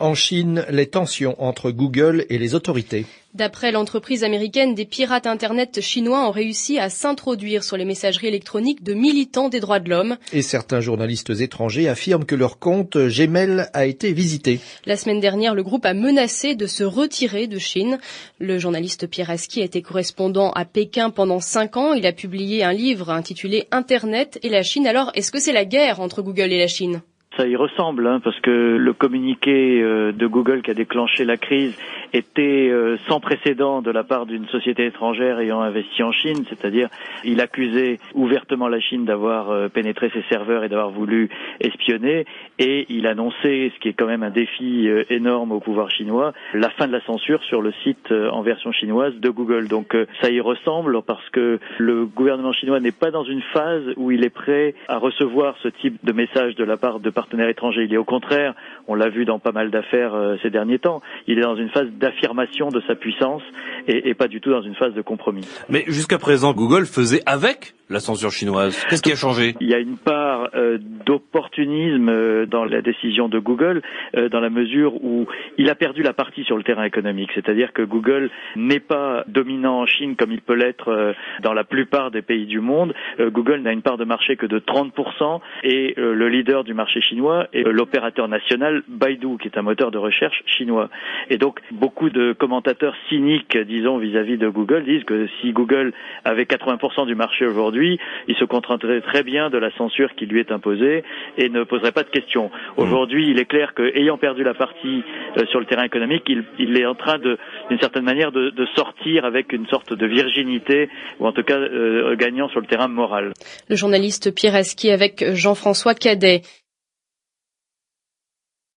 En Chine, les tensions entre Google et les autorités. D'après l'entreprise américaine, des pirates Internet chinois ont réussi à s'introduire sur les messageries électroniques de militants des droits de l'homme. Et certains journalistes étrangers affirment que leur compte Gmail a été visité. La semaine dernière, le groupe a menacé de se retirer de Chine. Le journaliste Pierre Aski a été correspondant à Pékin pendant cinq ans. Il a publié un livre intitulé Internet et la Chine. Alors, est-ce que c'est la guerre entre Google et la Chine? Ça y ressemble, hein, parce que le communiqué euh, de Google qui a déclenché la crise était euh, sans précédent de la part d'une société étrangère ayant investi en Chine, c'est-à-dire il accusait ouvertement la Chine d'avoir euh, pénétré ses serveurs et d'avoir voulu espionner, et il annonçait, ce qui est quand même un défi énorme au pouvoir chinois, la fin de la censure sur le site en version chinoise de Google. Donc ça y ressemble parce que le gouvernement chinois n'est pas dans une phase où il est prêt à recevoir ce type de message de la part de partenaires étrangers. Il est au contraire, on l'a vu dans pas mal d'affaires euh, ces derniers temps, il est dans une phase d'affirmation de sa puissance et, pas du tout dans une phase de compromis. Mais jusqu'à présent, Google faisait avec la censure chinoise Qu'est-ce qui a changé? Il y a une part euh, d'opportunisme euh, dans la décision de Google, euh, dans la mesure où il a perdu la partie sur le terrain économique. C'est-à-dire que Google n'est pas dominant en Chine comme il peut l'être euh, dans la plupart des pays du monde. Euh, Google n'a une part de marché que de 30% et le leader du marché chinois est l'opérateur national Baidu, qui est un moteur de recherche chinois. Et donc beaucoup de commentateurs cyniques, disons, vis-à-vis -vis de Google, disent que si Google avait 80% du marché aujourd'hui, il se contenterait très bien de la censure qui lui est imposée et ne poserait pas de questions. Aujourd'hui, il est clair qu'ayant perdu la partie euh, sur le terrain économique, il, est en train d'une certaine manière, de, sortir avec une sorte de virginité, ou en tout cas euh, gagnant sur le terrain moral. Le journaliste Pierre Esqui avec Jean-François Cadet.